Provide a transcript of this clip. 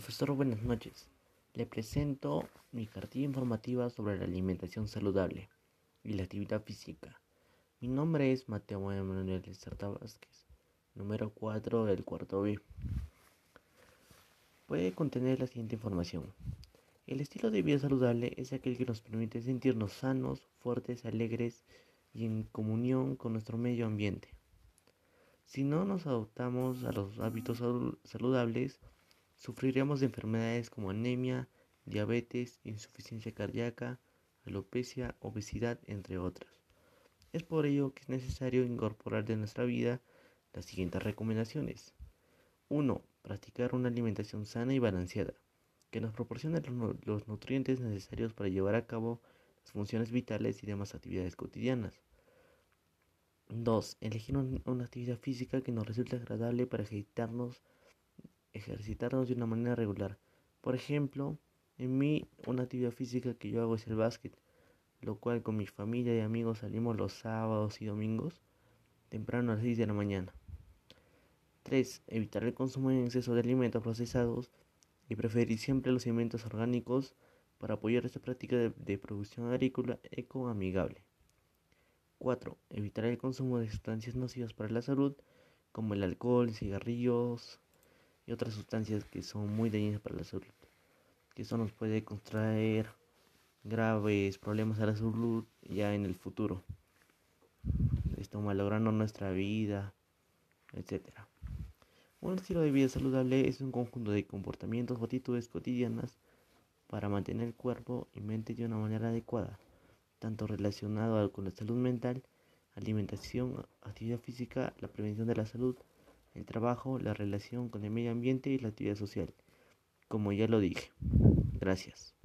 Profesor, buenas noches. Le presento mi cartilla informativa sobre la alimentación saludable y la actividad física. Mi nombre es Mateo Manuel Sarta Vázquez, número 4 del cuarto B. Puede contener la siguiente información. El estilo de vida saludable es aquel que nos permite sentirnos sanos, fuertes, alegres y en comunión con nuestro medio ambiente. Si no nos adoptamos a los hábitos saludables, Sufriremos de enfermedades como anemia, diabetes, insuficiencia cardíaca, alopecia, obesidad, entre otras. Es por ello que es necesario incorporar de nuestra vida las siguientes recomendaciones. 1. Practicar una alimentación sana y balanceada, que nos proporcione los nutrientes necesarios para llevar a cabo las funciones vitales y demás actividades cotidianas. 2. Elegir una actividad física que nos resulte agradable para ejercitarnos ejercitarnos de una manera regular. Por ejemplo, en mí una actividad física que yo hago es el básquet, lo cual con mi familia y amigos salimos los sábados y domingos temprano a las 6 de la mañana. 3. Evitar el consumo en exceso de alimentos procesados y preferir siempre los alimentos orgánicos para apoyar esta práctica de, producción agrícola ecoamigable. 4. Evitar el consumo de sustancias nocivas para la salud como el alcohol, cigarrillos, otras sustancias que son muy dañinas para la salud. Que eso nos puede contraer graves problemas a la salud ya en el futuro. Esto malogrando nuestra vida, etc. Un estilo de vida saludable es un conjunto de comportamientos o actitudes cotidianas para mantener el cuerpo y mente de una manera adecuada, tanto relacionado con la salud mental, alimentación, actividad física, la prevención de la salud, el trabajo, la relación con el medio ambiente y la actividad social, como ya lo dije. Gracias.